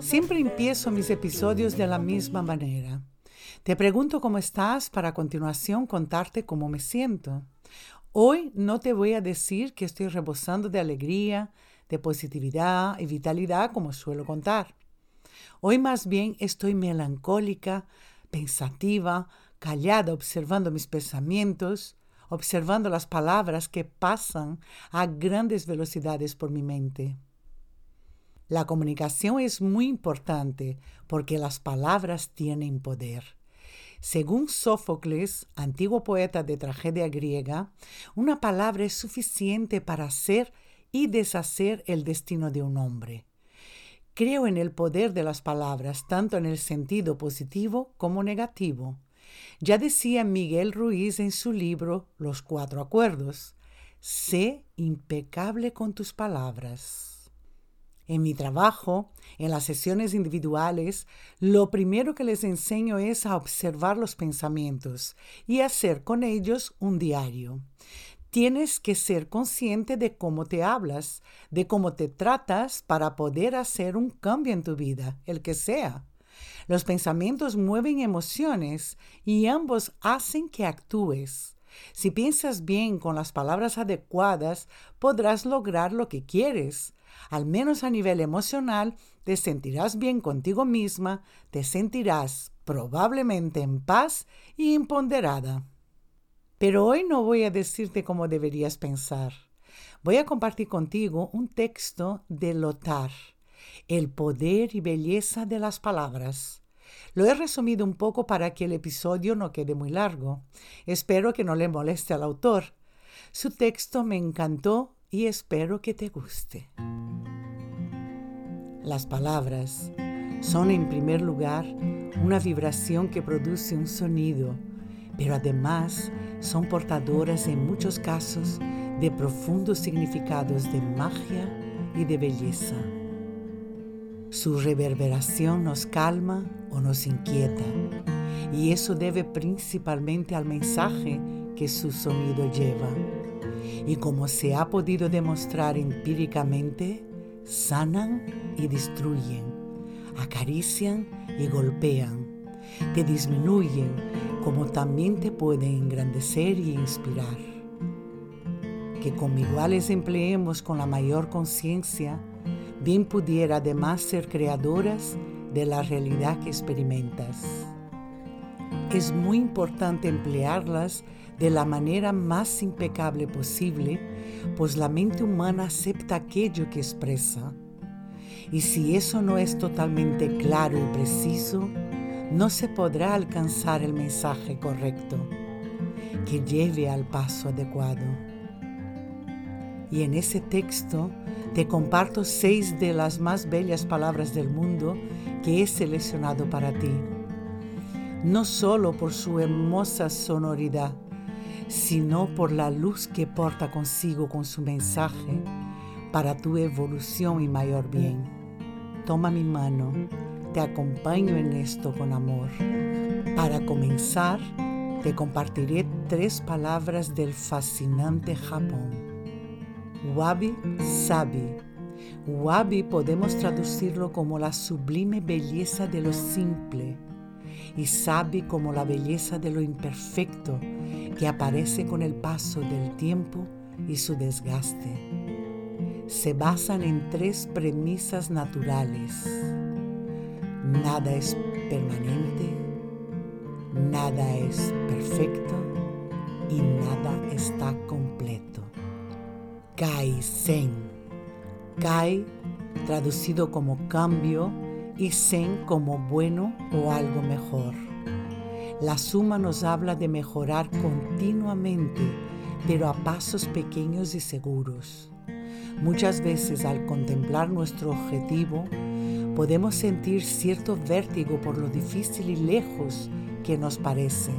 Siempre empiezo mis episodios de la misma manera. Te pregunto cómo estás para a continuación contarte cómo me siento. Hoy no te voy a decir que estoy rebosando de alegría, de positividad y vitalidad como suelo contar. Hoy más bien estoy melancólica, pensativa, callada observando mis pensamientos, observando las palabras que pasan a grandes velocidades por mi mente. La comunicación es muy importante porque las palabras tienen poder. Según Sófocles, antiguo poeta de tragedia griega, una palabra es suficiente para hacer y deshacer el destino de un hombre. Creo en el poder de las palabras, tanto en el sentido positivo como negativo. Ya decía Miguel Ruiz en su libro Los Cuatro Acuerdos, sé impecable con tus palabras. En mi trabajo, en las sesiones individuales, lo primero que les enseño es a observar los pensamientos y hacer con ellos un diario. Tienes que ser consciente de cómo te hablas, de cómo te tratas para poder hacer un cambio en tu vida, el que sea. Los pensamientos mueven emociones y ambos hacen que actúes. Si piensas bien con las palabras adecuadas, podrás lograr lo que quieres al menos a nivel emocional, te sentirás bien contigo misma, te sentirás probablemente en paz y imponderada. Pero hoy no voy a decirte cómo deberías pensar. Voy a compartir contigo un texto de Lotar, El poder y belleza de las palabras. Lo he resumido un poco para que el episodio no quede muy largo. Espero que no le moleste al autor. Su texto me encantó y espero que te guste. Las palabras son en primer lugar una vibración que produce un sonido, pero además son portadoras en muchos casos de profundos significados de magia y de belleza. Su reverberación nos calma o nos inquieta, y eso debe principalmente al mensaje que su sonido lleva. Y como se ha podido demostrar empíricamente, sanan y destruyen, acarician y golpean, te disminuyen como también te pueden engrandecer y inspirar. Que con iguales empleemos con la mayor conciencia, bien pudiera además ser creadoras de la realidad que experimentas. Es muy importante emplearlas de la manera más impecable posible, pues la mente humana acepta aquello que expresa. Y si eso no es totalmente claro y preciso, no se podrá alcanzar el mensaje correcto que lleve al paso adecuado. Y en ese texto te comparto seis de las más bellas palabras del mundo que he seleccionado para ti. No solo por su hermosa sonoridad, sino por la luz que porta consigo con su mensaje para tu evolución y mayor bien. Toma mi mano, te acompaño en esto con amor. Para comenzar, te compartiré tres palabras del fascinante Japón. Wabi Sabi. Wabi podemos traducirlo como la sublime belleza de lo simple y Sabi como la belleza de lo imperfecto que aparece con el paso del tiempo y su desgaste. Se basan en tres premisas naturales. Nada es permanente, nada es perfecto y nada está completo. Kai-sen. Kai, traducido como cambio, y Zen como bueno o algo mejor. La suma nos habla de mejorar continuamente, pero a pasos pequeños y seguros. Muchas veces al contemplar nuestro objetivo, podemos sentir cierto vértigo por lo difícil y lejos que nos parece.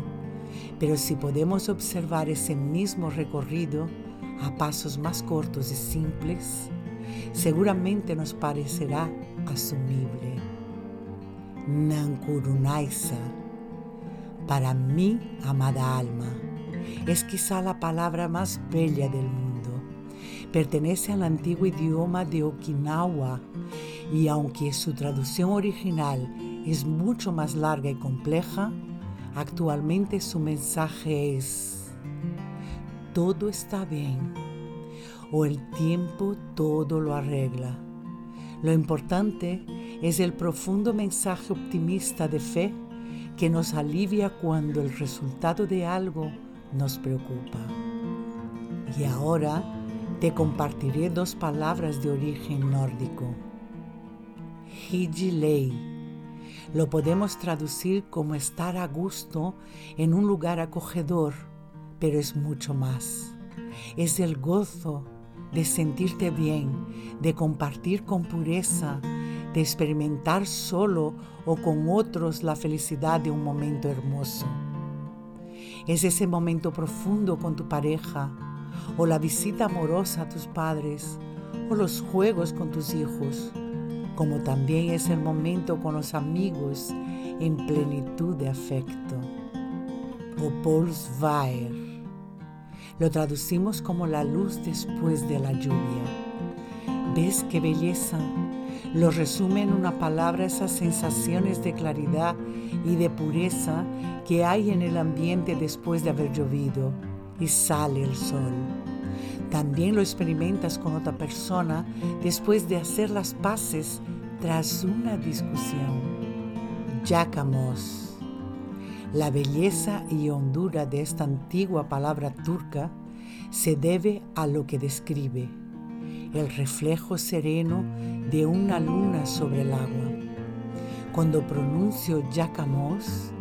Pero si podemos observar ese mismo recorrido a pasos más cortos y simples, seguramente nos parecerá asumible. Nankurunaisa, para mi amada alma, es quizá la palabra más bella del mundo. Pertenece al antiguo idioma de Okinawa y aunque su traducción original es mucho más larga y compleja, actualmente su mensaje es, todo está bien o el tiempo todo lo arregla. Lo importante es el profundo mensaje optimista de fe que nos alivia cuando el resultado de algo nos preocupa. Y ahora te compartiré dos palabras de origen nórdico. Hijilei. Lo podemos traducir como estar a gusto en un lugar acogedor, pero es mucho más. Es el gozo de sentirte bien, de compartir con pureza, de experimentar solo o con otros la felicidad de un momento hermoso. Es ese momento profundo con tu pareja, o la visita amorosa a tus padres, o los juegos con tus hijos, como también es el momento con los amigos en plenitud de afecto. O Vaer. Lo traducimos como la luz después de la lluvia. ¿Ves qué belleza? Lo resume en una palabra esas sensaciones de claridad y de pureza que hay en el ambiente después de haber llovido y sale el sol. También lo experimentas con otra persona después de hacer las paces tras una discusión. Yacamos. La belleza y hondura de esta antigua palabra turca se debe a lo que describe, el reflejo sereno de una luna sobre el agua. Cuando pronuncio Yacamos,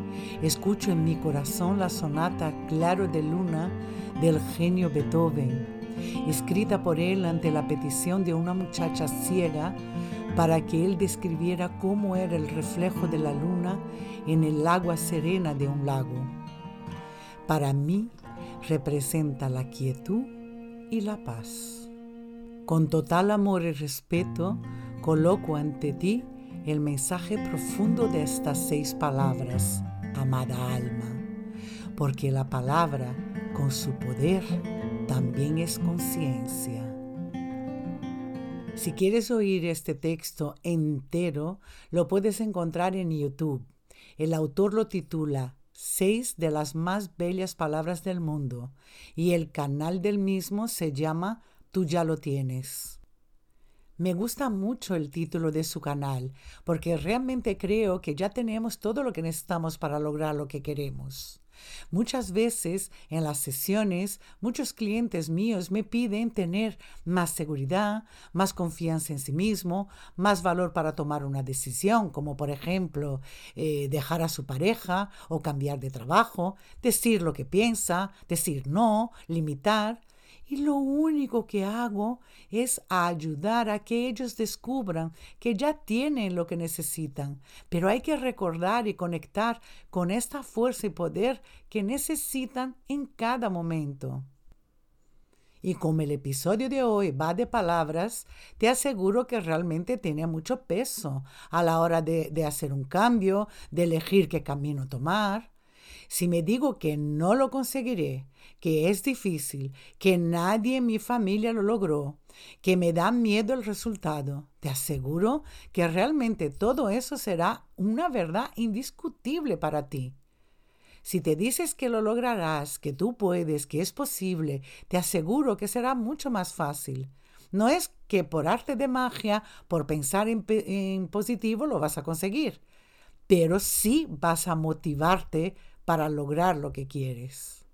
escucho en mi corazón la sonata Claro de Luna del genio Beethoven, escrita por él ante la petición de una muchacha ciega para que él describiera cómo era el reflejo de la luna en el agua serena de un lago. Para mí representa la quietud y la paz. Con total amor y respeto coloco ante ti el mensaje profundo de estas seis palabras, amada alma, porque la palabra con su poder también es conciencia. Si quieres oír este texto entero, lo puedes encontrar en YouTube. El autor lo titula Seis de las más bellas palabras del mundo y el canal del mismo se llama Tú ya lo tienes. Me gusta mucho el título de su canal porque realmente creo que ya tenemos todo lo que necesitamos para lograr lo que queremos. Muchas veces en las sesiones, muchos clientes míos me piden tener más seguridad, más confianza en sí mismo, más valor para tomar una decisión, como por ejemplo eh, dejar a su pareja o cambiar de trabajo, decir lo que piensa, decir no, limitar y lo único que hago es ayudar a que ellos descubran que ya tienen lo que necesitan. Pero hay que recordar y conectar con esta fuerza y poder que necesitan en cada momento. Y como el episodio de hoy va de palabras, te aseguro que realmente tiene mucho peso a la hora de, de hacer un cambio, de elegir qué camino tomar. Si me digo que no lo conseguiré, que es difícil, que nadie en mi familia lo logró, que me da miedo el resultado, te aseguro que realmente todo eso será una verdad indiscutible para ti. Si te dices que lo lograrás, que tú puedes, que es posible, te aseguro que será mucho más fácil. No es que por arte de magia, por pensar en, positivo, lo vas a conseguir, pero sí vas a motivarte para lograr lo que quieres.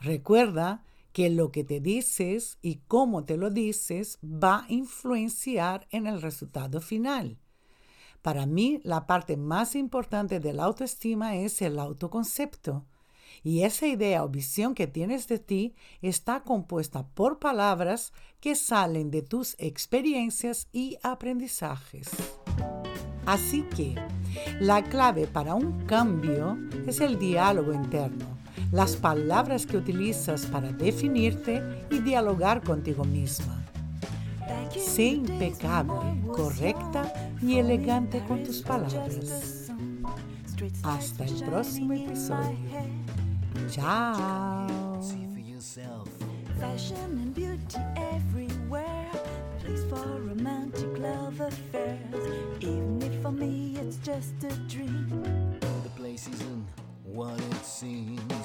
Recuerda que lo que te dices y cómo te lo dices va a influenciar en el resultado final. Para mí, la parte más importante de la autoestima es el autoconcepto. Y esa idea o visión que tienes de ti está compuesta por palabras que salen de tus experiencias y aprendizajes. Así que la clave para un cambio es el diálogo interno, las palabras que utilizas para definirte y dialogar contigo misma. Sé impecable, correcta y elegante con tus palabras. Hasta el próximo episodio. Chao. just a dream. The place isn't what it seems.